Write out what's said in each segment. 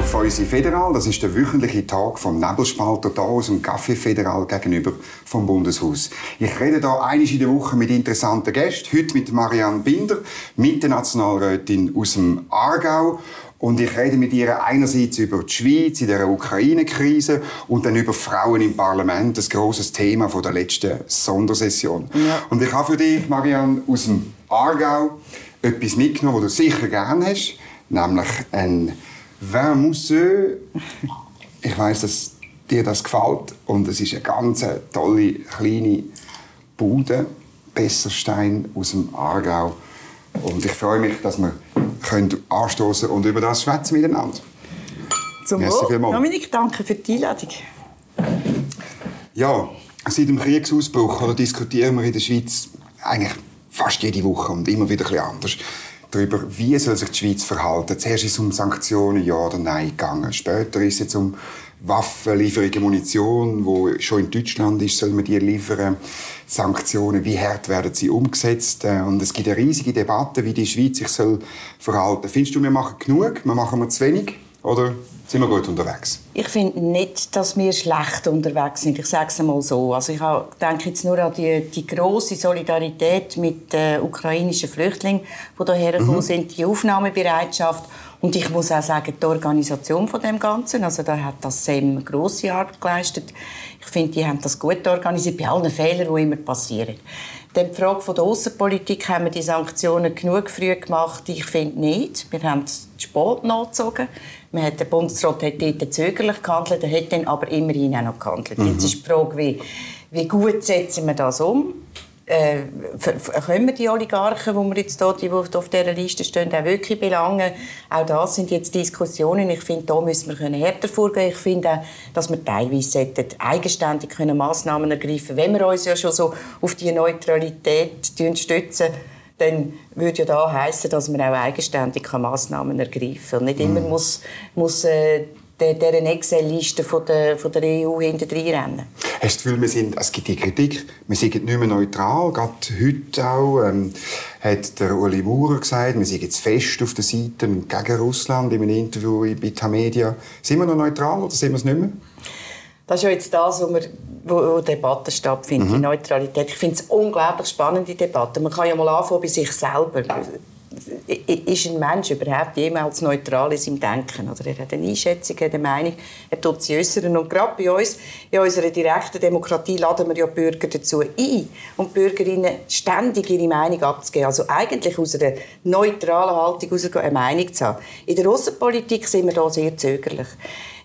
auf unsere Federal. Das ist der wöchentliche Tag vom Nebelspalter hier aus dem Café Federal gegenüber vom Bundeshaus. Ich rede hier einmal in der Woche mit interessanten Gästen. Heute mit Marianne Binder, mit der Nationalrätin aus dem Aargau. Und ich rede mit ihr einerseits über die Schweiz in der Ukraine-Krise und dann über Frauen im Parlament, das großes Thema von der letzten Sondersession. Ja. Und ich habe für dich, Marianne, aus dem Aargau etwas mitgenommen, das du sicher gerne hast, nämlich ein Vin Mousseux. Ich weiß, dass dir das gefällt und es ist eine ganz tolle kleine Bude, Besserstein aus dem Aargau. Und ich freue mich, dass wir können anstoßen und über das schwätzen miteinander. Zum Wohl. Dominik, danke für die Einladung. Ja, seit dem Kriegsausbruch oder diskutieren wir in der Schweiz eigentlich fast jede Woche und immer wieder ein bisschen anders darüber, wie soll sich die Schweiz verhalten. Zuerst ist es um Sanktionen, ja oder nein gegangen. Später ist es jetzt um Waffenlieferungen, Munition, wo schon in Deutschland ist, soll man die liefern. Sanktionen, wie hart werden sie umgesetzt? Äh, und es gibt eine riesige Debatte, wie die Schweiz sich soll verhalten. Findest du, wir machen genug? Wir machen wir zu wenig? Oder sind wir gut unterwegs? Ich finde nicht, dass wir schlecht unterwegs sind. Ich sage es einmal so. Also ich denke jetzt nur an die, die große Solidarität mit den ukrainischen Flüchtlingen, die hierher gekommen mhm. sind, die Aufnahmebereitschaft und ich muss auch sagen, die Organisation von dem Ganzen, also da hat das SEM große Arbeit geleistet. Ich finde, die haben das gut organisiert, bei allen Fehlern, die immer passieren. Dann die Frage von der Außenpolitik, haben wir die Sanktionen genug früh gemacht? Ich finde nicht. Wir haben es spät nachgezogen. Man hat, der Bundesrat hat dort zögerlich gehandelt, er hat dann aber immerhin auch noch gehandelt. Mhm. Jetzt ist die Frage, wie, wie gut setzen wir das um? Äh, können wir die Oligarchen, die wir jetzt hier, die auf dieser Liste stehen, auch wirklich belangen? Auch das sind jetzt Diskussionen. Ich finde, da müssen wir härter vorgehen. Ich finde auch, dass wir teilweise eigenständig können Massnahmen ergreifen können. Wenn wir uns ja schon so auf die Neutralität stützen, dann würde ja da heißen, dass man auch eigenständig Massnahmen ergreifen kann. Und nicht immer mm. muss, muss äh, dieser Excel-Liste von der, von der EU hinterher rennen. Hast du das Gefühl, wir sind, es gibt die Kritik, wir sind nicht mehr neutral? Gerade heute auch ähm, hat der Uli Maurer gesagt, wir sind jetzt fest auf der Seite gegen Russland in einem Interview bei Tamedia. Sind wir noch neutral oder sind wir es nicht mehr? Das ist ja jetzt das, wo, wir, wo, wo Debatten stattfinden, mhm. die Neutralität. Ich finde es unglaublich spannende Debatte. Man kann ja mal anfangen bei sich selber ist ein Mensch überhaupt jemals neutral in seinem Denken? Oder er hat eine Einschätzung, eine Meinung, er tut sie äußern. Und gerade bei uns, in unserer direkten Demokratie, laden wir ja Bürger dazu ein und Bürgerinnen ständig ihre Meinung abzugeben. Also eigentlich aus einer neutralen Haltung eine Meinung zu haben. In der Außenpolitik sind wir da sehr zögerlich.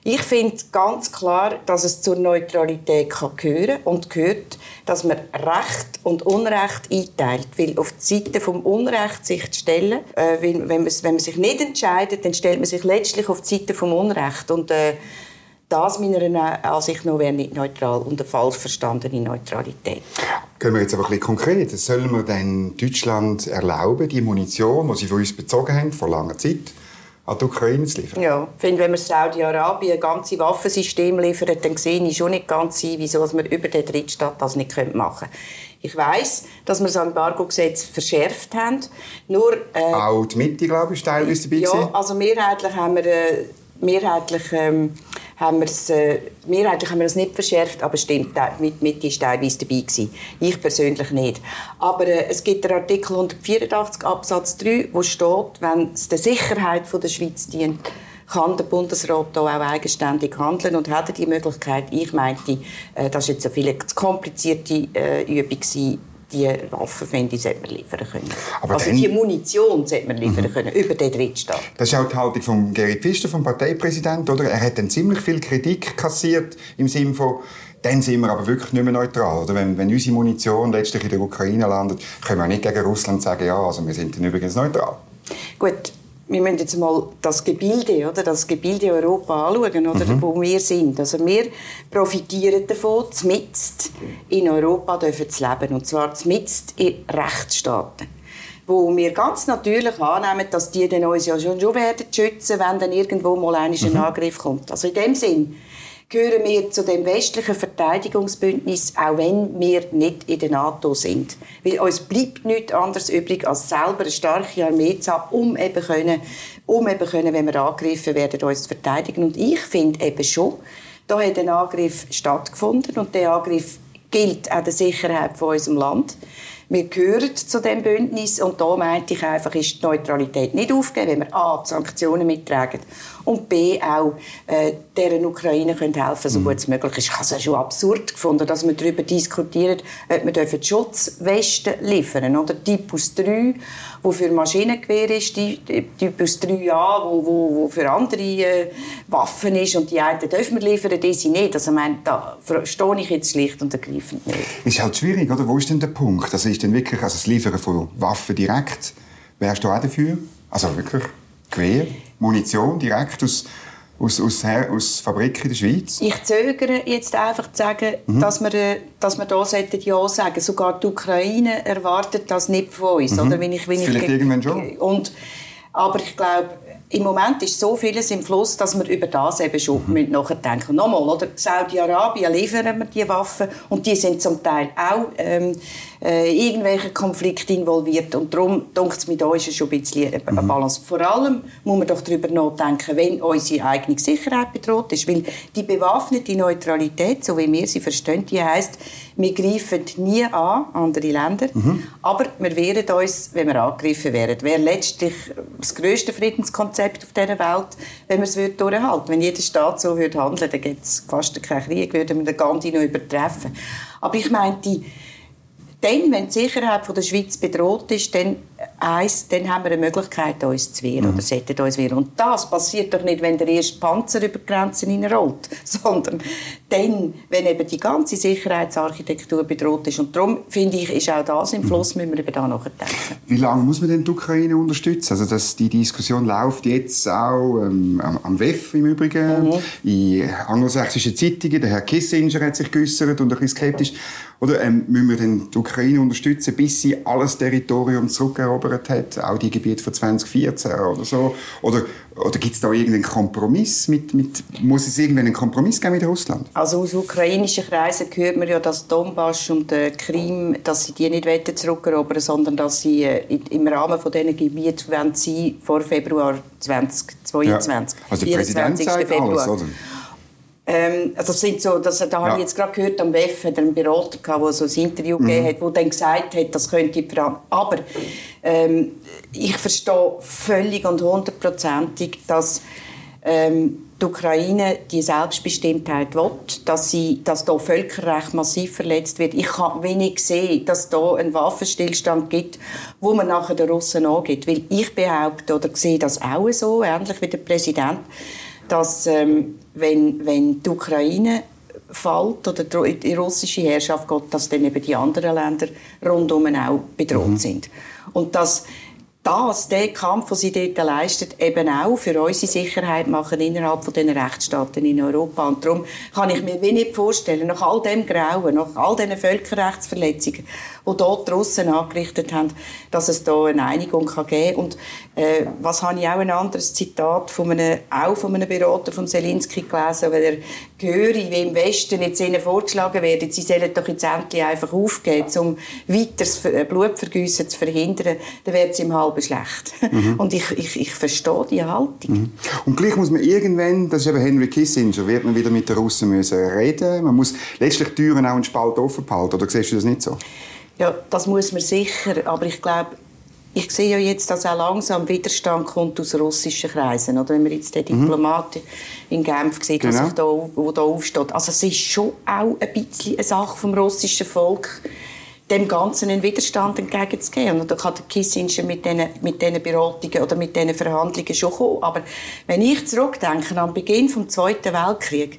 Ich finde ganz klar, dass es zur Neutralität kann gehören und gehört, dass man Recht und Unrecht einteilt. Weil auf die Seite vom Unrecht sich zu stellen, äh, wenn, man, wenn man sich nicht entscheidet, dann stellt man sich letztlich auf die Seite vom Unrecht. Und äh, das meiner Ansicht nach wäre nicht neutral und eine falsch verstandene Neutralität. Gehen wir jetzt aber ein bisschen konkret. Sollen wir denn Deutschland erlauben, die Munition, die sie von uns bezogen haben, vor langer Zeit, an die Ukraine zu liefern? Ja, ich finde, wenn wir Saudi-Arabien ganze Waffensysteme liefern, dann sehe ich schon nicht ganz ein, wieso wir über den Drittstaat das nicht machen können. Ich weiß, dass wir das Embargo-Gesetz verschärft haben. Nur, äh, Auch die Mitte, glaube ich, teilweise dabei Ja, also mehrheitlich haben wir... Äh, mehrheitlich ähm, haben wir es, äh, mehrheitlich haben wir es nicht verschärft, aber stimmt, mit, mit ist teilweise dabei gewesen. Ich persönlich nicht. Aber äh, es gibt den Artikel 184 Absatz 3, wo steht, wenn es der Sicherheit von der Schweiz dient, kann der Bundesrat da auch eigenständig handeln und hat die Möglichkeit. Ich meinte, äh, das war jetzt eine viel zu komplizierte äh, Übung gewesen, die Waffen, wenn die sollte man liefern können. Aber also dann, die Munition sollte man liefern mhm. können, über den Drittstaat. Das ist auch die Haltung von Gerrit Pfister, vom Parteipräsidenten, oder? Er hat dann ziemlich viel Kritik kassiert im Sinne von dann sind wir aber wirklich nicht mehr neutral. Oder wenn, wenn unsere Munition letztlich in der Ukraine landet, können wir nicht gegen Russland sagen, ja, also wir sind dann übrigens neutral. Gut, wir müssen jetzt mal das Gebilde, oder, das Gebilde Europa anschauen, oder, mhm. wo wir sind. Also wir profitieren davon, zmitzt in Europa dürfen zu leben. Und zwar zmitzt in Rechtsstaaten. Wo wir ganz natürlich annehmen, dass die dann uns ja schon, schon werden schützen, wenn dann irgendwo mal ein mhm. Angriff kommt. Also in dem Sinn gehören wir zu dem westlichen Verteidigungsbündnis, auch wenn wir nicht in der NATO sind. Weil uns bleibt nichts anderes übrig, als selber eine starke Armee zu haben, um eben können, um eben können, wenn wir angegriffen werden, uns zu verteidigen. Und ich finde eben schon, da hat ein Angriff stattgefunden und der Angriff gilt auch der Sicherheit von unserem Land. Wir gehören zu dem Bündnis und da meinte ich einfach, ist die Neutralität nicht aufgeben, wenn wir A, Sanktionen mittragen und B, auch äh, deren Ukraine können helfen so mhm. gut es möglich ist. Ich habe es ja schon absurd gefunden, dass wir darüber diskutieren, ob wir Schutzwesten liefern oder Typus 3, wo für Maschinengewehr ist, die, Typus 3a, wo, wo, wo für andere äh, Waffen ist und die einen dürfen wir liefern, diese nicht. Also ich meine, da verstehe ich jetzt schlicht und ergreifend nicht. Ist halt schwierig, oder? Wo ist denn der Punkt? Also ist denn wirklich also das Liefern von Waffen direkt, wärst du auch dafür? Also wirklich Gewehr, Munition direkt aus aus, aus, aus Fabriken in der Schweiz? Ich zögere jetzt einfach zu sagen, mhm. dass, wir, äh, dass wir da Ja sagen Sogar die Ukraine erwartet das nicht von uns. Mhm. Oder? Wenn ich, wenn Vielleicht ich, irgendwann schon. Und, aber ich glaube, im Moment ist so vieles im Fluss, dass wir über das eben schon mhm. nachdenken Nochmal, oder? Saudi-Arabien liefern wir die Waffen und die sind zum Teil auch ähm, äh, irgendwelche Konflikte involviert. Und darum, denkt es mir, da ist es schon ein bisschen eine mhm. Balance. Vor allem muss man doch darüber nachdenken, wenn unsere eigene Sicherheit bedroht ist. Weil die bewaffnete Neutralität, so wie wir sie verstehen, die heisst, wir greifen nie an andere Länder, mhm. aber wir wehren uns, wenn wir angegriffen werden. Wäre letztlich das grösste Friedenskonzept auf dieser Welt, wenn wir es durchhalten würden. Wenn jeder Staat so würde handeln, dann gibt es fast keinen Krieg, würden wir den Gandhi noch übertreffen. Aber ich meinte, dann, wenn die Sicherheit der Schweiz bedroht ist, dann, eins, dann haben wir eine Möglichkeit, uns zu wehren mhm. oder sollten uns wehren. Und das passiert doch nicht, wenn der erste Panzer über die Grenzen hineinrollt, sondern dann, wenn eben die ganze Sicherheitsarchitektur bedroht ist. Und darum, finde ich, ist auch das im Fluss, mhm. müssen wir über da nachdenken. Wie lange muss man denn die Ukraine unterstützen? Also, dass die Diskussion läuft jetzt auch ähm, am WEF im Übrigen, mhm. in angelsächsischen Zeitungen. Der Herr Kissinger hat sich geäußert und ein bisschen skeptisch. Oder ähm, müssen wir denn die Ukraine unterstützen, bis sie alles Territorium zurückerobert hat, auch die Gebiete von 2014 oder so? Oder, oder gibt es da irgendeinen Kompromiss? Mit, mit, muss es irgendwann einen Kompromiss geben mit Russland? Also aus ukrainischen Kreisen hört man ja, dass Donbass und äh, Krim, dass sie die nicht zurückerobern sondern dass sie äh, im Rahmen von diesen Gebieten sie vor Februar 2022. Ja. Also der Präsident sagt Februar. alles, oder? Ähm, also sind so, das, da ja. habe ich jetzt gerade gehört, am WEF hat einen Berater gehabt, der so ein Interview mhm. gegeben hat, der dann gesagt hat, das könnte ich Aber ähm, ich verstehe völlig und hundertprozentig, dass ähm, die Ukraine die Selbstbestimmtheit will, dass, sie, dass da Völkerrecht massiv verletzt wird. Ich kann wenig sehen, dass da einen Waffenstillstand gibt, wo man nachher den Russen angeht. Weil ich behaupte oder sehe das auch so, ähnlich wie der Präsident, dass ähm, wenn, wenn die Ukraine fällt oder die russische Herrschaft geht, dass dann eben die anderen Länder rundum auch bedroht mhm. sind. Und dass das, der Kampf, den sie dort leistet, eben auch für unsere Sicherheit machen innerhalb von den Rechtsstaaten in Europa. Und darum kann ich mir wenig vorstellen, nach all dem Grauen, nach all diesen Völkerrechtsverletzungen, die dort die Russen angerichtet haben, dass es da eine Einigung kann geben kann. Und äh, was habe ich auch ein anderes Zitat von einem, auch von einem Berater von Selinski gelesen, weil er gehöre, wie im Westen jetzt ihnen vorgeschlagen wird, sie sollen doch jetzt endlich einfach aufgeben, um weiteres Blutvergüssen zu verhindern, dann wird es ihm halb schlecht. Mhm. Und ich, ich, ich verstehe die Haltung. Mhm. Und gleich muss man irgendwann, das ist eben Henry Kissinger, wird man wieder mit den Russen müssen reden. Man muss letztlich die Türen auch einen Spalt offen behalten, oder siehst du das nicht so? Ja, das muss man sicher, aber ich glaube, ich sehe ja jetzt, dass auch langsam Widerstand kommt aus russischen Kreisen. Oder wenn man jetzt den mhm. Diplomaten in Genf sieht, genau. sich da, wo da aufsteht. Also es ist schon auch ein bisschen eine Sache vom russischen Volk, dem Ganzen einen Widerstand entgegenzugeben. Und da kann der Kissinger mit diesen, mit diesen Beratungen oder mit diesen Verhandlungen schon kommen. Aber wenn ich zurückdenke den Beginn des Zweiten Weltkriegs,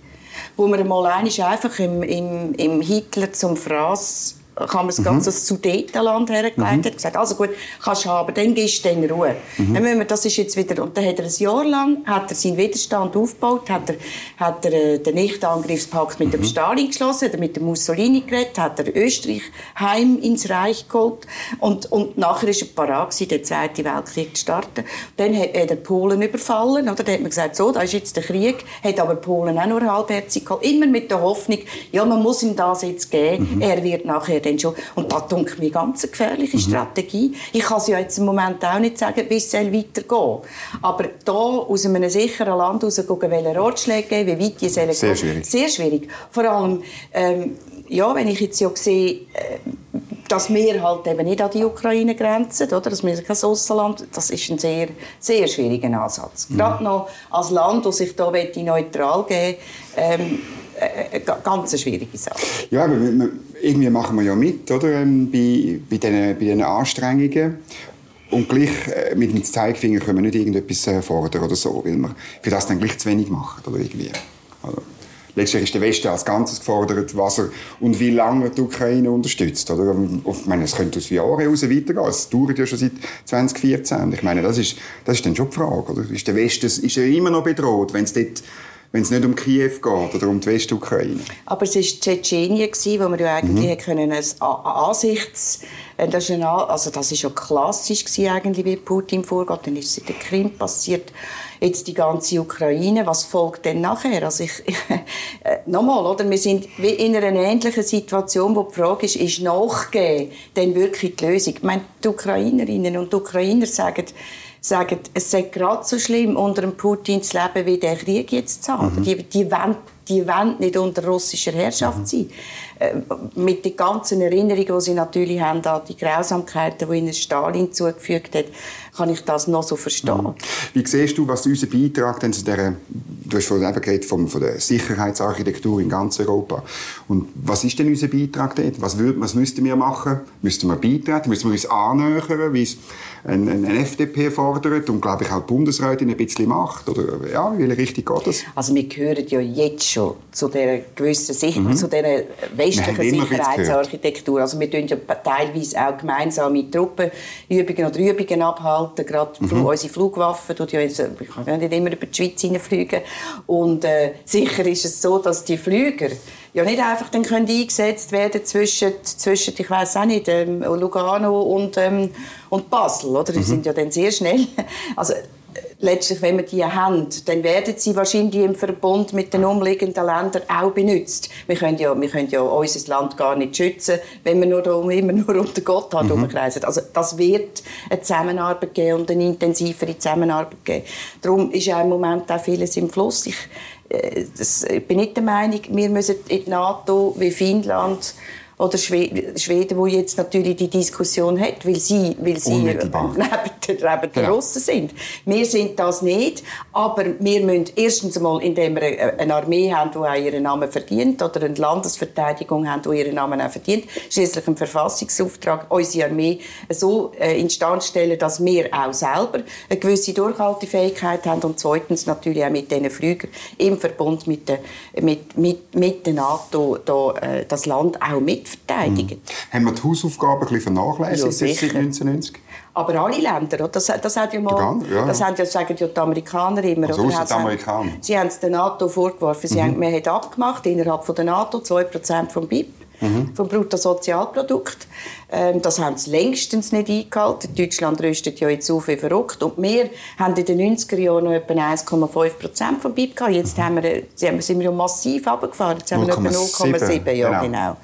wo man mal einfach im, im, im Hitler zum Fraß kann man das ganze mhm. Sudetenland hergelegt, mhm. hat gesagt, also gut, kannst du haben, dann gehst du in Ruhe. Mhm. Dann müssen wir, das ist jetzt wieder, und dann hat er ein Jahr lang, hat er seinen Widerstand aufgebaut, hat er, hat er äh, den Nichtangriffspakt mit mhm. dem Stalin geschlossen, hat er mit dem Mussolini geredet, hat er Österreich heim ins Reich geholt und, und nachher ist er parat gewesen, den Zweiten Weltkrieg zu starten. Dann hat er Polen überfallen, oder? Dann hat man gesagt, so, da ist jetzt der Krieg, hat aber Polen auch nur halbherzig geholt, immer mit der Hoffnung, ja, man muss ihm das jetzt geben, mhm. er wird nachher dann schon, und das denke mir ganz eine gefährliche mhm. Strategie. Ich kann es ja jetzt im Moment auch nicht sagen, wie es weitergehen Aber da aus einem sicheren Land raus welche Ratschläge geben, wie weit die sollen Sehr schwierig. Sehr schwierig. Vor allem, ähm, ja, wenn ich jetzt ja sehe, äh, dass wir halt eben nicht an die Ukraine grenzen, oder? dass wir kein Aussenland, das ist ein sehr, sehr schwieriger Ansatz. Mhm. Gerade noch als Land, das sich da neutral geben ähm, äh, äh ganz eine schwierige Sache. Ja, aber irgendwie machen wir ja mit, oder? Ähm, bei, bei, diesen, bei diesen Anstrengungen. Und gleich äh, mit dem Zeigefinger können wir nicht irgendetwas fordern oder so, weil wir für das dann gleich zu wenig machen, oder irgendwie. Also letztlich ist der Westen als Ganzes gefordert, was er und wie lange die Ukraine unterstützt. Oder? Ich meine, es könnte aus Jahren heraus weitergehen. Es dauert ja schon seit 2014. Ich meine, das ist, das ist dann schon die Frage. Oder? Ist der Westen ist er immer noch bedroht, wenn es dort wenn es nicht um Kiew geht oder um die Westukraine. Aber es war Tschetschenien, wo wir ja eigentlich mhm. können ein Ansichts... Äh, das ist, also das ist ja klassisch gewesen, eigentlich, wie Putin vorgeht. Dann ist es in der Krim passiert. Jetzt die ganze Ukraine. Was folgt denn nachher? Also ich, äh, nochmal, oder? Wir sind in einer ähnlichen Situation, wo die Frage ist, ist Nachgehen denn wirklich die Lösung? Ich meine, die Ukrainerinnen und die Ukrainer sagen, sagen, es sei gerade so schlimm, unter dem Putin zu leben, wie der Krieg jetzt haben. Mhm. Die, die wollen die wollen nicht unter russischer Herrschaft mhm. sein. Äh, mit den ganzen Erinnerungen, die sie natürlich haben an die Grausamkeiten, die ihnen Stalin zugefügt hat, kann ich das noch so verstehen. Mhm. Wie siehst du, was unser Beitrag denn zu der, du hast vorhin geredet von, von der Sicherheitsarchitektur in ganz Europa. Und was ist denn unser Beitrag dort? Was, würd, was müssten wir machen? Müssten wir beitreten? Müssten wir uns annähern, wie es ein, ein, ein FDP fordert und, glaube ich, auch die Bundesrätin ein bisschen macht? Oder, ja, in welche Richtung geht das? Also wir gehören ja jetzt schon zu dieser gewissen Sicher mhm. zu dieser westlichen Sicherheitsarchitektur. Also wir tun ja teilweise auch gemeinsame Truppenübungen oder Übungen abhalten. Gerade mhm. unsere Flugwaffen, die ja jetzt, ich kann nicht immer über die Schweiz hineinfliegen. Und äh, sicher ist es so, dass die Flüger ja nicht einfach dann können eingesetzt werden zwischen, zwischen ich weiß auch nicht, ähm, Lugano und, ähm, und Basel, oder? Die mhm. sind ja dann sehr schnell. Also letztlich, wenn wir die haben, dann werden sie wahrscheinlich im Verbund mit den umliegenden Ländern auch benutzt. Wir können ja, wir können ja unser Land gar nicht schützen, wenn wir nur da, immer nur um den Gotthard mhm. herumkreisen. Also das wird eine Zusammenarbeit geben und eine intensivere Zusammenarbeit geben. Darum ist ja im Moment auch vieles im Fluss. Ich, äh, das, ich bin nicht der Meinung, wir müssen in die NATO wie Finnland oder Schweden, Schweden, wo jetzt natürlich die Diskussion hat, weil sie, weil sie neben, neben der genau. Russen sind. Wir sind das nicht, aber wir müssen erstens einmal, indem wir eine Armee haben, die auch ihren Namen verdient, oder eine Landesverteidigung haben, die ihren Namen auch verdient, schließlich einen Verfassungsauftrag, unsere Armee so äh, instand stellen, dass wir auch selber eine gewisse Durchhaltefähigkeit haben und zweitens natürlich auch mit diesen Flügern im Verbund mit der, mit, mit, mit der NATO da, äh, das Land auch mit verteidigen. Mhm. Haben wir die Hausaufgaben ein bisschen vernachlässigt ja, seit 1990? Aber alle Länder, das, das, hat ja mal, ja. das haben ja, sagen ja die Amerikaner immer. Also oder? die Amerikaner. Sie haben es der NATO vorgeworfen. Sie mhm. haben, man hat abgemacht innerhalb von der NATO 2% vom BIP mhm. vom Bruttosozialprodukt. Ähm, das haben sie längstens nicht eingehalten. Deutschland rüstet ja jetzt auf wie verrückt. Und wir haben in den 90er Jahren noch etwa 1,5 Prozent vom BIP gehabt. Jetzt haben wir, sind wir ja massiv runtergefahren. Jetzt haben wir etwa 0,7. Ja, genau. genau.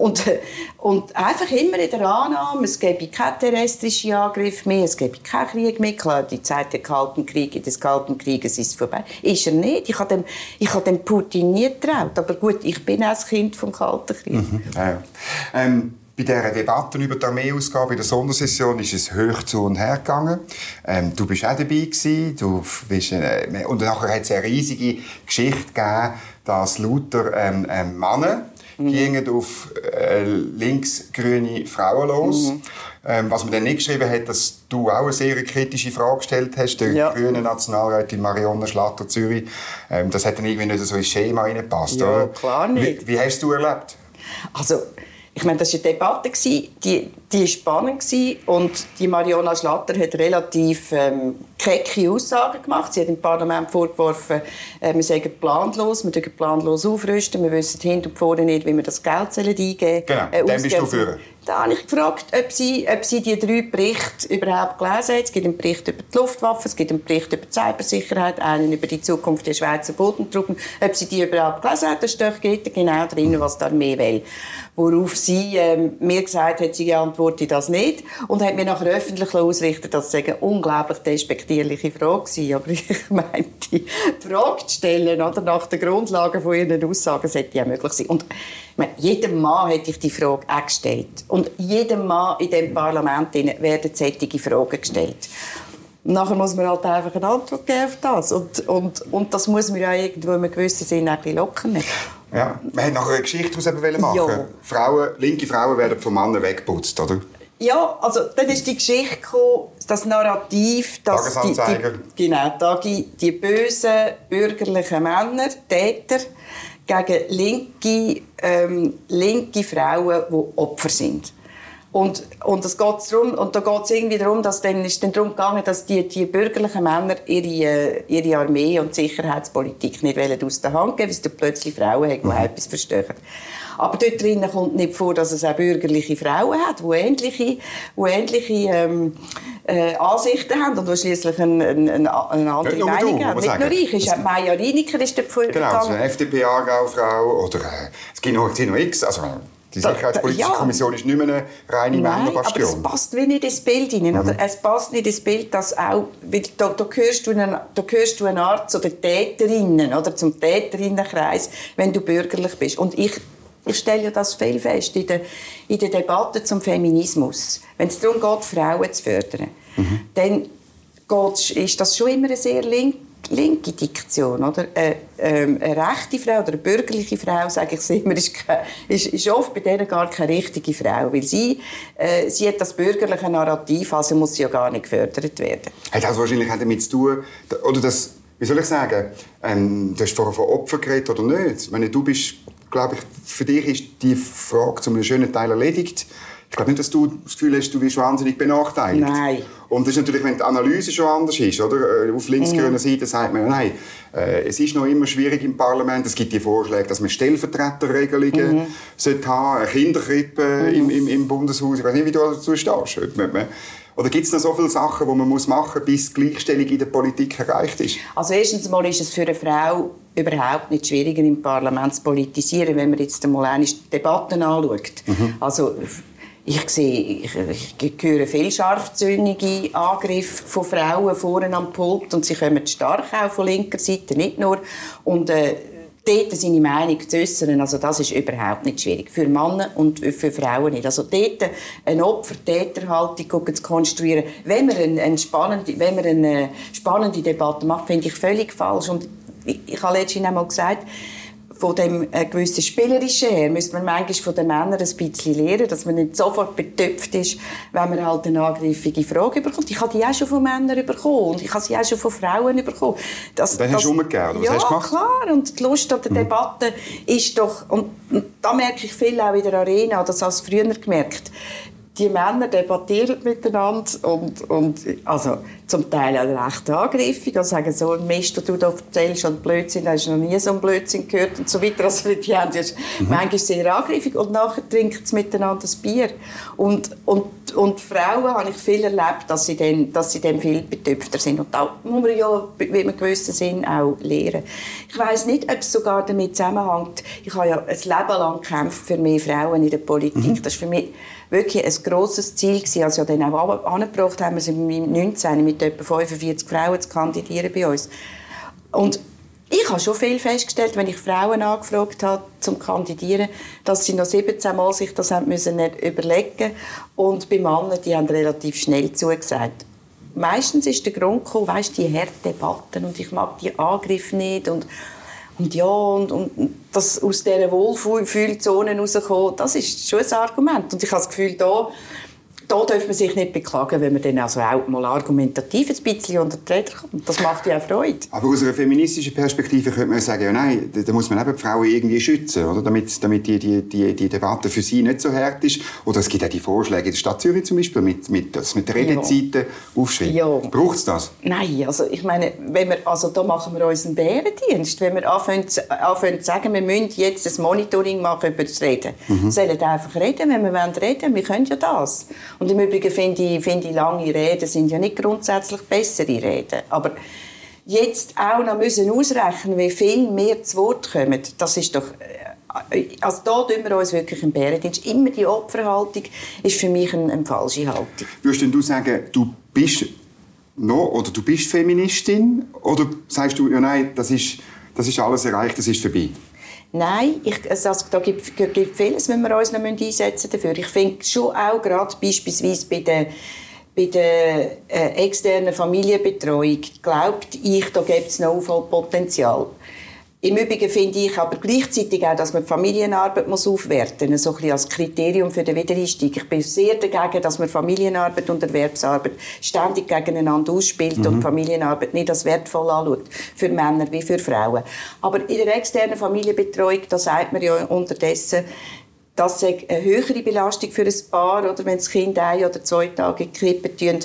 Und, äh, und einfach immer in der Annahme, es gebe keinen terrestrischen Angriff mehr, es gebe keinen Krieg mehr. Klar, die Zeit der Kalten Kriege, des Kalten Krieges ist vorbei. Ist er nicht. Ich habe dem, ich habe dem Putin nie getraut. Aber gut, ich bin auch ein Kind vom Kalten Krieg. Mhm. Ähm, bei dieser Debatte über die Armeeausgabe in der Sondersession ist es hoch zu und her gegangen. Ähm, du bist auch dabei gewesen. Du bist, äh, und nachher hat es eine riesige Geschichte gegeben, dass lauter ähm, ähm, Männer mhm. gingen auf äh, linksgrüne Frauen los. Mhm. Ähm, was man dann nicht geschrieben hat, dass du auch eine sehr kritische Frage gestellt hast, der ja. grüne Nationalrätin Marionna Schlatter-Zürich. Ähm, das hat dann irgendwie nicht so ins Schema reingepasst, ja, oder? klar nicht. Wie, wie hast du erlebt? Also, ich meine, das war eine Debatte, die, die spannend war und die Mariona Schlatter hat relativ ähm, kecke Aussagen gemacht. Sie hat im Parlament vorgeworfen, äh, wir seien planlos, wir dürfen planlos aufrüsten, wir wissen hinten und vorne nicht, wie wir das Geld eingeben sollen. Genau, äh, dann bist du für. Da habe ich gefragt, ob sie, ob sie die drei Berichte überhaupt gelesen hat. Es gibt einen Bericht über die Luftwaffe, es gibt einen Bericht über die Cybersicherheit, einen über die Zukunft der Schweizer Bodentruppen. Ob sie die überhaupt gelesen hat, da steht genau drin, was die Armee will. Worauf sie ähm, mir gesagt hat, sie geantworte das nicht und hat mir nachher öffentlich ausrichten dass es eine unglaublich despektierliche Frage war. Aber ich meinte, die Frage zu stellen oder, nach den Grundlagen von ihren Aussagen sollte ja möglich sein. Und meine, jedem Mann hätte ich die Frage auch gestellt. Und jedem Mann in diesem Parlament werden solche Fragen gestellt. nachher muss man halt einfach eine Antwort geben auf das. Und, und, und das muss man ja irgendwo in einem gewissen Sinne ein bisschen lockern. Ja, man hat nachher eine Geschichte daraus machen. Ja. Frauen, linke Frauen werden von Männern weggeputzt, oder? Ja, also dann ist die Geschichte gekommen, das Narrativ, dass die, die, genau, die, die bösen bürgerlichen Männer, Täter, gegen linke, ähm, linke Frauen, die Opfer sind. Und, und, es geht's darum, und da geht es irgendwie darum, dass dann ist dann darum gegangen, dass die, die bürgerlichen Männer ihre, ihre Armee und Sicherheitspolitik nicht wollen aus der Hand geben, weil es plötzlich Frauen haben, die mhm. etwas verstehen. Aber dort drinnen kommt nicht vor, dass es auch bürgerliche Frauen hat, die ähnliche, die ähnliche ähm, äh, Ansichten haben und die schließlich eine, eine, eine andere Meinung du, haben. Nicht nur ich, ist Maja Rieniker ist dort Genau, also eine FDP-Aargau-Frau oder äh, es gibt noch, noch x, also die Sicherheitspolitische ja. Kommission ist nicht mehr eine reine Männerbastion. aber es passt wie nicht ins Bild hinein. Mhm. Oder? Es passt nicht ins Bild, dass auch, weil da, da, hörst du einen, da hörst du eine Art zu den Täterinnen oder zum Täterinnenkreis, wenn du bürgerlich bist. Und ich, ich stelle ja das viel fest in der, in der Debatte zum Feminismus. Wenn es darum geht, Frauen zu fördern, mhm. dann ist das schon immer eine sehr linke linke Diktion, oder? Eine, ähm, eine rechte Frau oder eine bürgerliche Frau, sage ich immer, ist, ist, ist oft bei denen gar keine richtige Frau, weil sie, äh, sie hat das bürgerliche Narrativ, also muss sie ja gar nicht gefördert werden. Hat das wahrscheinlich damit zu tun, oder das, wie soll ich sagen, ähm, du hast vorher von Opfern geredet oder nicht? Wenn du bist, glaube ich, für dich ist die Frage zu einem schönen Teil erledigt. Ich glaube nicht, dass du das Gefühl hast, du wirst wahnsinnig benachteiligt. Nein. Und das ist natürlich, wenn die Analyse schon anders ist, oder? Äh, auf linksgrüner. Seite sagt man, nein, äh, es ist noch immer schwierig im Parlament. Es gibt die Vorschläge, dass man Stellvertreterregelungen mhm. sollte haben, Kinderkrippe mhm. im, im, im, Bundeshaus. Ich weiß nicht, wie du dazu stehst. Oder gibt es noch so viele Sachen, die man muss machen muss, bis Gleichstellung in der Politik erreicht ist? Also erstens mal ist es für eine Frau überhaupt nicht schwieriger, im Parlament zu politisieren, wenn man jetzt einmal eine Debatten anschaut. Mhm. Also ich sehe, ich, ich höre viel scharfzüngige Angriffe von Frauen vorne am Pult und sie kommen stark auch von linker Seite, nicht nur. Und äh, dort seine Meinung zu äußern, also das ist überhaupt nicht schwierig. Für Männer und für Frauen nicht. Also dort eine Opfer-Täter-Haltung zu konstruieren, wenn man eine, eine, spannende, wenn man eine spannende Debatte macht, finde ich völlig falsch. Und ich, ich habe letztens einmal gesagt, von dem äh, gewissen Spielerischen her müsste man manchmal von den Männern ein bisschen lernen, dass man nicht sofort betöpft ist, wenn man halt eine angriffige Frage bekommt. Ich habe die auch schon von Männern bekommen und ich habe sie auch schon von Frauen bekommen. Das, Dann hast du umgekehrt, was ja, hast du gemacht? klar, und die Lust an der mhm. Debatte ist doch, und, und da merke ich viel auch in der Arena, das habe ich früher gemerkt, die Männer debattieren miteinander und, und also zum Teil auch recht angriffig und sagen so, Mist, du da erzählst und Blödsinn, hast noch nie so einen Blödsinn gehört und so weiter. Also die haben ja mhm. manchmal sehr angriffig und nachher trinken sie miteinander das Bier. Und, und, und Frauen habe ich viel erlebt, dass sie dann, dass sie dann viel betöpfter sind. Und da muss man ja, wie man gewissen Sinn, auch lernen. Ich weiß nicht, ob es sogar damit zusammenhängt. Ich habe ja ein Leben lang gekämpft für mehr Frauen in der Politik. Mhm. Das ist für mich wirklich ein grosses Ziel gewesen. Also ja dann auch angebracht haben wir sie im 19 mit etwa 45 Frauen zu kandidieren bei uns. Und ich habe schon viel festgestellt, wenn ich Frauen angefragt habe zum Kandidieren, dass sie noch 17 Mal sich das haben müssen überlegen und bei Männern, die haben relativ schnell zugesagt. Meistens ist der Grund gekommen, weißt, die harten Debatten und ich mag die Angriffe nicht und und ja, und, und das aus dieser Wohlfühlzone rauskommen, das ist schon ein Argument. Und ich habe das Gefühl, da da darf man sich nicht beklagen, wenn man dann also auch mal argumentativ ein bisschen unter die Räder kommt. Das macht ja auch Freude. Aber aus einer feministischen Perspektive könnte man sagen, ja nein, da muss man eben die Frauen irgendwie schützen, oder? Damit, damit die, die, die, die Debatte für sie nicht so hart ist. Oder es gibt auch die Vorschläge in der Stadt Zürich zum Beispiel, mit, mit, das mit Redezeiten ja. aufschreiben. Ja. Braucht es das? Nein, also ich meine, wenn wir, also da machen wir uns einen Bärendienst. Wenn wir anfangen, anfangen zu sagen, wir müssen jetzt ein Monitoring machen über das Reden. Mhm. sollen einfach reden, wenn wir wollen reden. Wir können ja das. Und im Übrigen finde ich, finde ich, lange Reden sind ja nicht grundsätzlich bessere Reden. Aber jetzt auch noch müssen ausrechnen, wie viel mehr zu Wort kommen, das ist doch äh, also da tun wir uns wirklich im Bärendienst. Immer die Opferhaltung ist für mich eine, eine falsche Haltung. Würdest du sagen, du bist noch oder du bist Feministin oder sagst du, ja nein, das ist, das ist alles erreicht, das ist vorbei? Nein, ich, also, da gibt, gibt vieles, wenn wir uns noch einsetzen dafür. Ich finde schon auch gerade beispielsweise bei der bei der äh, externen Familienbetreuung glaubt ich, da gibt es noch Aufholpotenzial. Im Übrigen finde ich aber gleichzeitig auch, dass man die Familienarbeit muss aufwerten muss, so ein als Kriterium für den Wiedereinstieg. Ich bin sehr dagegen, dass man Familienarbeit und Erwerbsarbeit ständig gegeneinander ausspielt mhm. und Familienarbeit nicht als wertvoll anschaut, für Männer wie für Frauen. Aber in der externen Familienbetreuung, da sagt man ja unterdessen, das ist eine höhere Belastung für ein Paar, oder wenn das Kind ein oder zwei Tage in die Krippe tun,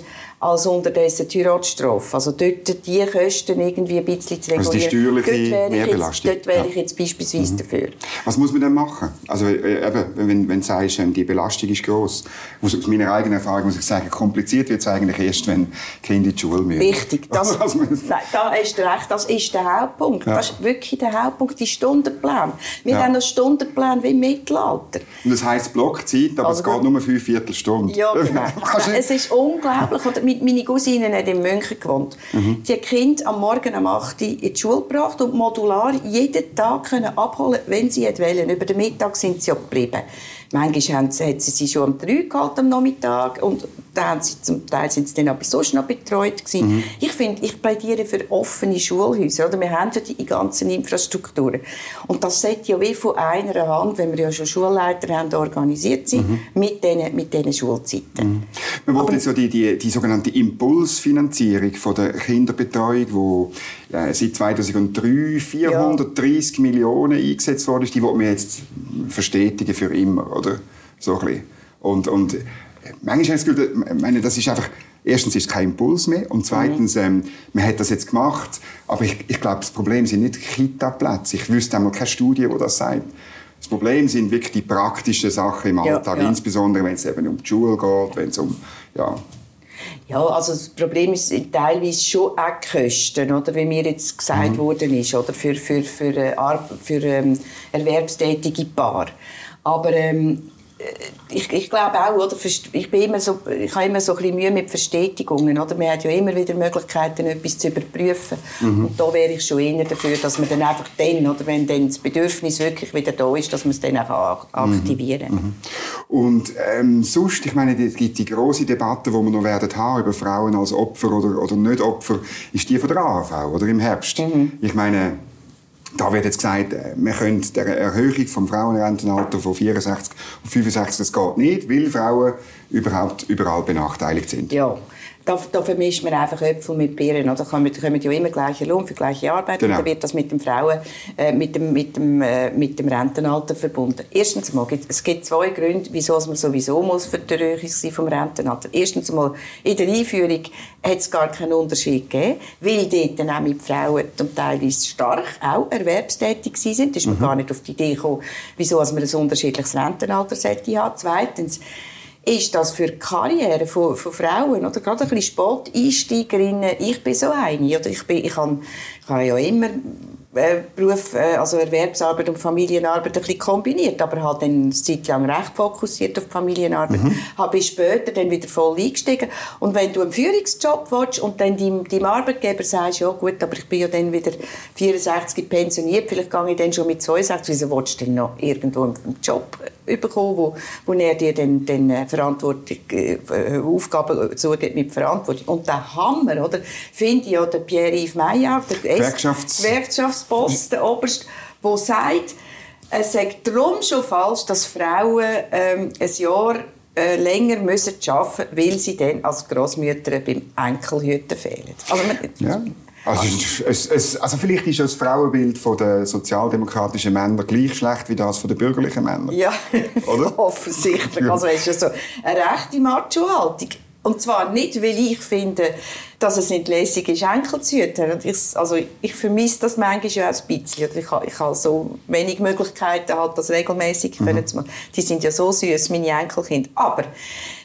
als unterdessen die Heiratsstrafe. Also dort die Kosten irgendwie ein bisschen zu regulieren. Also die steuerliche Mehrbelastung. Dort wäre ich jetzt beispielsweise mhm. dafür. Was muss man denn machen? Also äh, eben, wenn, wenn du sagst, ähm, die Belastung ist gross, aus meiner eigenen Erfahrung muss ich sagen, kompliziert wird es eigentlich erst, wenn Kinder in die Schule müssen. Wichtig. Das, nein, da ist recht, das ist der Hauptpunkt. Ja. Das ist wirklich der Hauptpunkt, die Stundenplan. Wir ja. haben einen Stundenplan wie im Mittelalter. Und das heisst Blockzeit, aber also, es geht nur fünf Viertelstunden. Ja, genau. es ist unglaublich meine Cousine hat in München gewohnt. Mhm. Die Kind am Morgen um 8 Uhr in die Schule gebracht und modular jeden Tag können abholen wenn sie wollen. Über den Mittag sind sie geblieben. Manchmal haben sie, hat sie sie schon um 3 gehalten am Nachmittag und dann sie, zum Teil sind sie dann aber sonst noch betreut gewesen. Mhm. Ich finde, ich plädiere für offene Schulhäuser. Oder? Wir haben ja die ganzen Infrastrukturen. Und das sollte ja wie von einer Hand, wenn wir ja schon Schulleiter haben, organisiert sind, mhm. mit diesen mit den Schulzeiten. Mhm. Wir wollten jetzt so die, die, die sogenannte Impulsfinanzierung von der Kinderbetreuung, die äh, seit 2003 430 ja. Millionen eingesetzt worden ist, die wollen wir jetzt verstetigen für immer, oder? So ein bisschen. Und, und manchmal habe ich das Gefühl, ich meine, das ist einfach, erstens ist es kein Impuls mehr und zweitens, mhm. ähm, man hat das jetzt gemacht, aber ich, ich glaube, das Problem sind nicht Kita-Plätze. Ich wüsste einmal keine Studie, die das sagt. Das Problem sind wirklich die praktischen Sachen im Alltag, ja, ja. insbesondere wenn es eben um die Schule geht, wenn es um, ja, ja, also das Problem ist teilweise schon auch Kosten, oder, wie mir jetzt gesagt mhm. worden ist, oder, für, für, für, für, äh, für ähm, erwerbstätige Paare. Aber ähm, ich, ich glaube auch, oder, ich, bin immer so, ich habe immer so ein bisschen Mühe mit Verstetigungen. Oder? Man hat ja immer wieder Möglichkeiten, etwas zu überprüfen. Mhm. Und da wäre ich schon eher dafür, dass man dann einfach dann, oder wenn dann das Bedürfnis wirklich wieder da ist, dass man es dann auch aktivieren mhm. mhm. Und ähm, sonst, ich meine, es gibt die große Debatte, die wir noch werden haben über Frauen als Opfer oder, oder nicht Opfer, ist die von der AHV, oder im Herbst. Mhm. Ich meine, da wird jetzt gesagt, äh, wir können der Erhöhung vom Frauenrentenalter von 64 auf 65, das geht nicht, weil Frauen überhaupt überall benachteiligt sind. Ja, da, da vermischt man einfach Äpfel mit Birnen. Da kommen, kommen ja immer gleiche Lohn für gleiche Arbeit. Genau. Und dann wird das mit den Frauen, äh, mit, dem, mit, dem, äh, mit dem Rentenalter verbunden. Erstens mal, es gibt zwei Gründe, wieso man sowieso muss für die Erhöhung vom Rentenalter. Erstens mal, in der Einführung hat es gar keinen Unterschied gegeben, weil dort dann auch mit Frauen zum teilweise stark auch erwerbstätig sind. Da ist man mhm. gar nicht auf die Idee gekommen, wieso man ein unterschiedliches Rentenalter sollte haben. Zweitens, ist das für die Karriere von, von Frauen oder? Gerade ein bisschen Sporteinsteigerinnen, ich bin so eine, oder? Ich, bin, ich, habe, ich habe ja immer Beruf, äh, also Erwerbsarbeit und Familienarbeit ein bisschen kombiniert, aber halt dann eine Zeit lang recht fokussiert auf Familienarbeit. Mhm. Habe ich später dann wieder voll eingestiegen. Und wenn du einen Führungsjob willst und dann deinem, deinem Arbeitgeber sagst, ja gut, aber ich bin ja dann wieder 64 pensioniert, vielleicht gehe ich dann schon mit 62, wieso willst du denn noch irgendwo einen Job bekommen, wo, wo er dir dann, dann äh, Verantwortung, äh, Aufgaben zugeht mit Verantwortung. Und der Hammer, oder, finde ich ja der Pierre-Yves Meyer, der Gewerkschafts Gewerkschaftsboss, der Oberst, der sagt, es sei darum schon falsch, dass Frauen ähm, ein Jahr äh, länger müssen arbeiten weil sie dann als Großmütter beim Enkelhüten fehlen. Also, man, ja. Also, es, es, also vielleicht ist das Frauenbild der sozialdemokratischen Männer gleich schlecht wie das der bürgerlichen Männer. Ja, oder? offensichtlich. Also es ist so eine rechte Macho-Haltung. Und zwar nicht, weil ich finde, dass es nicht lässig ist, Enkel zu hüten. Ich, also ich vermisse das manchmal ja auch ein bisschen. Ich habe, ich habe so wenig Möglichkeiten, halt das regelmäßig mhm. zu machen. Die sind ja so süß, meine Enkelkinder. Aber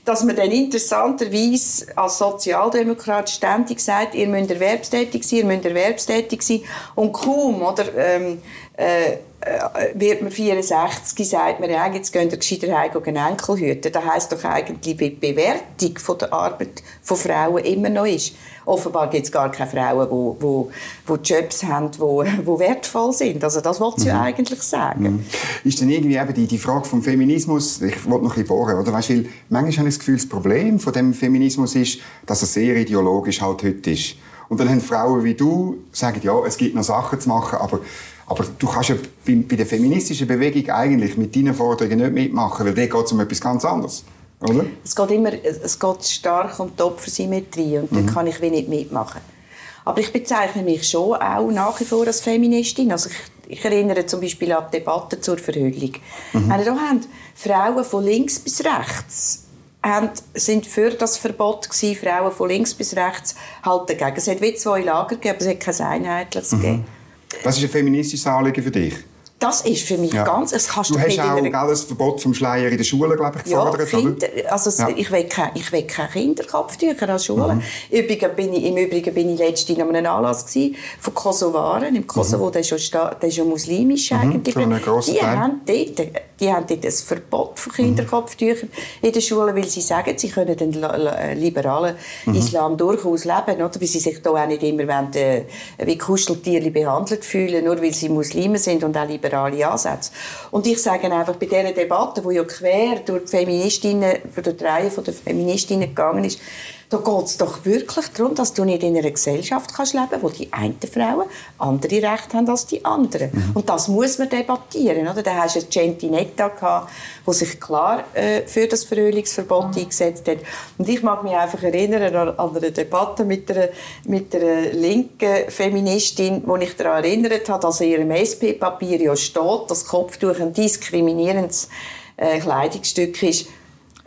dass man dann interessanterweise als Sozialdemokrat ständig sagt, ihr müsst erwerbstätig sein, ihr müsst erwerbstätig sein und kaum, oder, ähm, äh, äh, wird man 64, sagt man, ja, jetzt gehen wir gescheiter heim einen Enkel hüten. Das heisst doch eigentlich, wie die Bewertung von der Arbeit von Frauen immer noch ist. Offenbar gibt es gar keine Frauen, die wo, wo, wo Jobs haben, die wo, wo wertvoll sind. Also das wollte sie mhm. eigentlich sagen. Mhm. Ist denn irgendwie eben die, die Frage vom Feminismus, ich wollte noch ein bisschen bohren, oder? Weißt, weil manchmal habe ich das Gefühl, das Problem von dem Feminismus ist, dass er sehr ideologisch halt heute ist. Und dann haben Frauen wie du sagen, ja, es gibt noch Sachen zu machen, aber aber du kannst ja bei, bei der feministischen Bewegung eigentlich mit deinen Forderungen nicht mitmachen, weil da geht es um etwas ganz anderes. Oder? Es geht immer es geht stark um die Opfersymmetrie und mhm. da kann ich wie nicht mitmachen. Aber ich bezeichne mich schon auch nach wie vor als Feministin. Also ich, ich erinnere zum Beispiel an die Debatte zur Verhüllung. Mhm. Also da haben Frauen von links bis rechts haben, sind für das Verbot gewesen, Frauen von links bis rechts halt dagegen. Es hat wie zwei Lager gegeben, aber es hat kein einheitliches mhm. gegeben. Was ist ein feministisches Anliegen für dich? Das ist für mich ja. ganz... Es kannst du hast auch ein das Verbot vom Schleier in der Schule, glaube ich, gefordert, ja, Kinder, also ja. ich will keine, ich will keine Kinderkopftücher an Schule. Mhm. Übrigens bin ich, Im Übrigen bin ich letztens an einem Anlass von Kosovaren. Im Kosovo, mhm. der, ist schon, der ist muslimisch mhm. eigentlich. die, haben dort, die haben dort ein Verbot von Kinderkopftüchern mhm. in der Schule, weil sie sagen, sie können den liberalen mhm. Islam durchaus leben, oder? weil sie sich da auch nicht immer wollen, äh, wie Kuscheltiere behandelt fühlen, nur weil sie Muslime sind und auch liberal liberale Ansätze. Und ich sage einfach, bei dieser Debatte, die ja quer durch die Feministinnen, durch die Reihe der Feministinnen gegangen ist, da geht es doch wirklich darum, dass du nicht in einer Gesellschaft kannst leben kannst, wo die einen Frauen andere Rechte haben als die anderen. Mhm. Und das muss man debattieren. Oder? Da hast du Gentinetta gehabt, der sich klar äh, für das Verhüllungsverbot mhm. eingesetzt hat. Und ich mag mich einfach erinnern an, an eine Debatte mit einer, mit einer linken Feministin, wo ich daran erinnert habe, dass in ihrem SP-Papier ja steht, dass Kopftuch ein diskriminierendes äh, Kleidungsstück ist.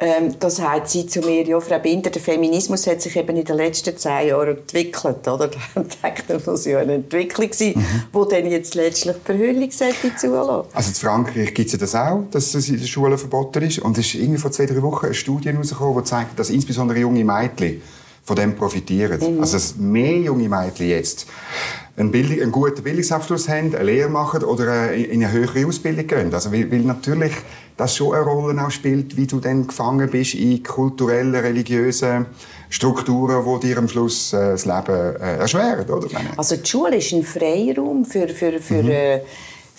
Ähm, da sagt sie zu mir, ja, Frau Binder, der Feminismus hat sich eben in den letzten zehn Jahren entwickelt, oder? Dann denkt man, das ja eine Entwicklung sein, mhm. wo dann jetzt letztlich die Verhüllung sollte zulassen. Also in Frankreich gibt es ja das auch, dass es in den Schulen verboten ist. Und es ist irgendwie vor zwei, drei Wochen eine Studie herausgekommen, die zeigt, dass insbesondere junge Mädchen von dem profitieren. Mhm. Also dass mehr junge Mädchen jetzt einen, Bildung, einen guten Bildungsabschluss haben, eine Lehre machen oder äh, in eine höhere Ausbildung gehen. Also weil, weil natürlich das schon eine Rolle auch spielt, wie du dann gefangen bist in kulturellen, religiösen Strukturen, die dir am Schluss äh, das Leben äh, erschweren, oder? Also die Schule ist ein Freiraum für, für, für mhm. äh,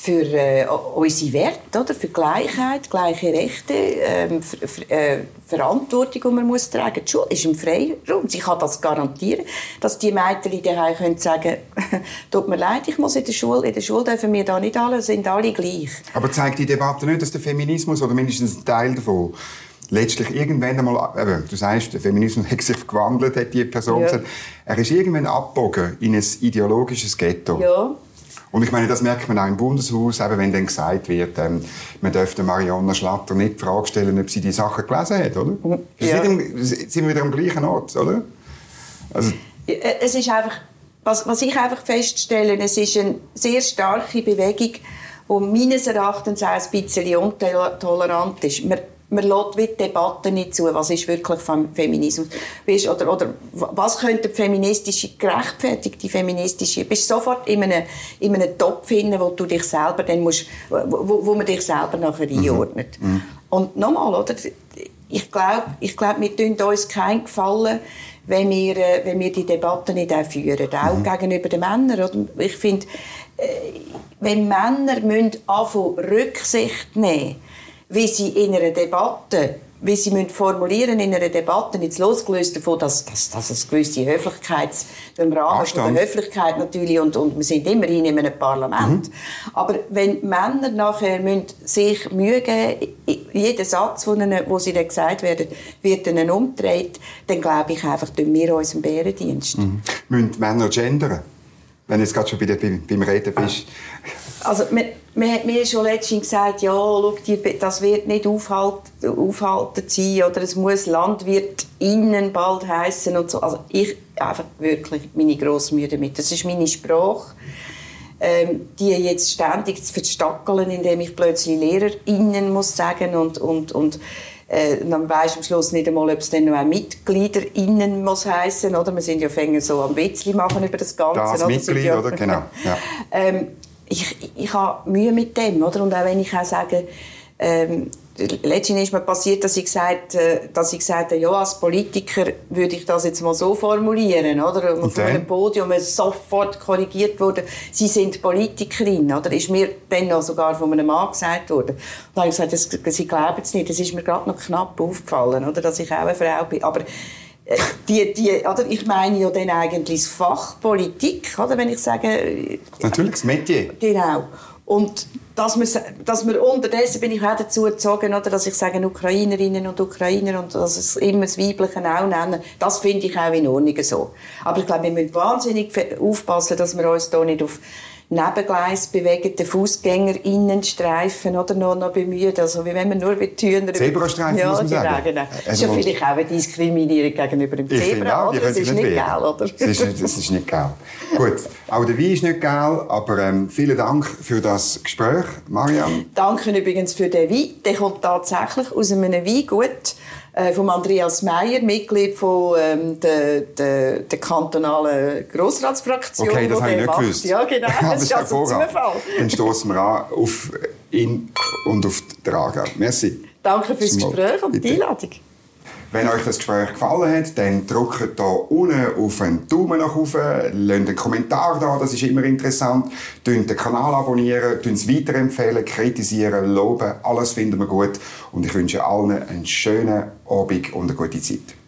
für äh, unsere Werte, oder? für Gleichheit, gleiche Rechte, ähm, für, für, äh, Verantwortung, die man muss tragen muss. Die Schule ist im Freiraum. Sie kann das garantieren, dass die Mädchen daheim können sagen tut mir leid, ich muss in der Schule, in der Schule dürfen wir da nicht alle, sind alle gleich. Aber zeigt die Debatte nicht, dass der Feminismus, oder mindestens ein Teil davon, letztlich irgendwann einmal, eben, du sagst, der Feminismus hat sich gewandelt, hat die Person ja. gesagt, er ist irgendwann abgebogen in ein ideologisches Ghetto. Ja. Und ich meine, das merkt man auch im Bundeshaus, eben wenn dann gesagt wird, ähm, man dürfte Marionna Schlatter nicht die Frage stellen, ob sie die Sachen gelesen hat, oder? Ja. Im, sind wir wieder am gleichen Ort, oder? Also, äh, es ist einfach, was, was ich einfach feststelle, es ist eine sehr starke Bewegung, die meines Erachtens auch ein bisschen untolerant ist. Man man lässt die Debatte nicht zu, was ist wirklich Feminismus. Weißt, oder, oder was könnte die feministische, gerechtfertigte feministische, bist sofort in einem, in einem Topf hin, wo du dich selber dann musst, wo, wo man dich selber nachher mhm. einordnet. Mhm. Und nochmal, oder? Ich glaube, ich glaub, wir tun uns keinen Gefallen, wenn wir, äh, wenn wir die Debatte nicht auch führen, auch mhm. gegenüber den Männern. Oder? Ich finde, äh, wenn Männer müssen anfangen, Rücksicht nehmen wie sie in einer Debatte wie sie müssen formulieren in einer Debatte, jetzt losgelöst davon, dass, dass, dass es gewisse Höflichkeit, im Rahmen von der Höflichkeit natürlich, und, und wir sind immerhin in einem Parlament. Mhm. Aber wenn Männer nachher müssen sich Mühe geben, jeder Satz, wo, ihnen, wo sie dann gesagt werden, wird ihnen umgedreht, dann glaube ich einfach, tun wir uns im Bärendienst. Mhm. Müssen Männer gendern? Wenn du jetzt gerade schon bei der, beim Reden bist. Also, man, man hat mir schon letztens gesagt, ja, schau, das wird nicht aufhalten, aufhalten sein, oder es muss Landwirt innen bald heißen und so. Also ich einfach wirklich meine grosse Mühe damit. Das ist meine Sprache. Ähm, die jetzt ständig zu verstackeln, indem ich plötzlich LehrerInnen muss sagen und, und, und äh, dann weisst am Schluss nicht einmal, ob es dann noch auch MitgliederInnen muss heißen, oder? Wir sind ja fänger so am Witzli machen über das Ganze. Das oder? Mitglied, ja, oder? Genau. Ja. ähm, ich, ich habe Mühe mit dem, oder? Und auch wenn ich auch sage, ähm, letztens ist mir passiert, dass ich gesagt, äh, dass ich gesagt habe, ja, als Politiker würde ich das jetzt mal so formulieren, oder? Und von einem Podium sofort korrigiert wurde, Sie sind Politikerin, oder? Ist mir dann noch sogar von einem Mann gesagt worden. Und dann habe ich gesagt, das, Sie glauben es nicht, das ist mir gerade noch knapp aufgefallen, oder? Dass ich auch eine Frau bin. Aber die, die, oder ich meine ja dann eigentlich das Fach Politik, oder? Wenn ich sage... Äh, Natürlich, das Metier. Genau. Und dass wir, dass wir unterdessen bin ich auch dazu gezogen, oder, dass ich sage Ukrainerinnen und Ukrainer und dass es immer das Weibliche auch nennen, das finde ich auch in Ordnung so. Aber ich glaube, wir müssen wahnsinnig aufpassen, dass wir uns hier nicht auf Nebengleis bewegende Fußgängerinnenstreifen oder noch, noch bemühen. Also wie wenn man nur mit Hühner... Zebrastreifen ja, muss man sagen. Genau, genau. Das ist ja vielleicht auch eine Diskriminierung gegenüber dem Zebra, oder? Das ist nicht geil, oder? Das ist, das ist nicht geil. Gut, auch der Wein ist nicht geil, aber ähm, vielen Dank für das Gespräch, Marianne. Danke übrigens für den Wein. Der kommt tatsächlich aus einem Weingut äh, von Andreas Meyer, Mitglied von ähm, der, der, der kantonalen Grossratsfraktion. Okay, das habe ich nicht macht. gewusst. Ja, genau. Das, ist also Zufall. Dann stoßen wir an auf ihn und auf die Aargau. Merci. Danke fürs Gespräch und die Einladung. Wenn euch das Gespräch gefallen hat, dann drückt hier unten auf einen Daumen nach oben, lasst einen Kommentar da, das ist immer interessant, den Kanal abonnieren, es weiterempfehlen, kritisieren, loben, alles finden wir gut und ich wünsche allen einen schönen Abend und eine gute Zeit.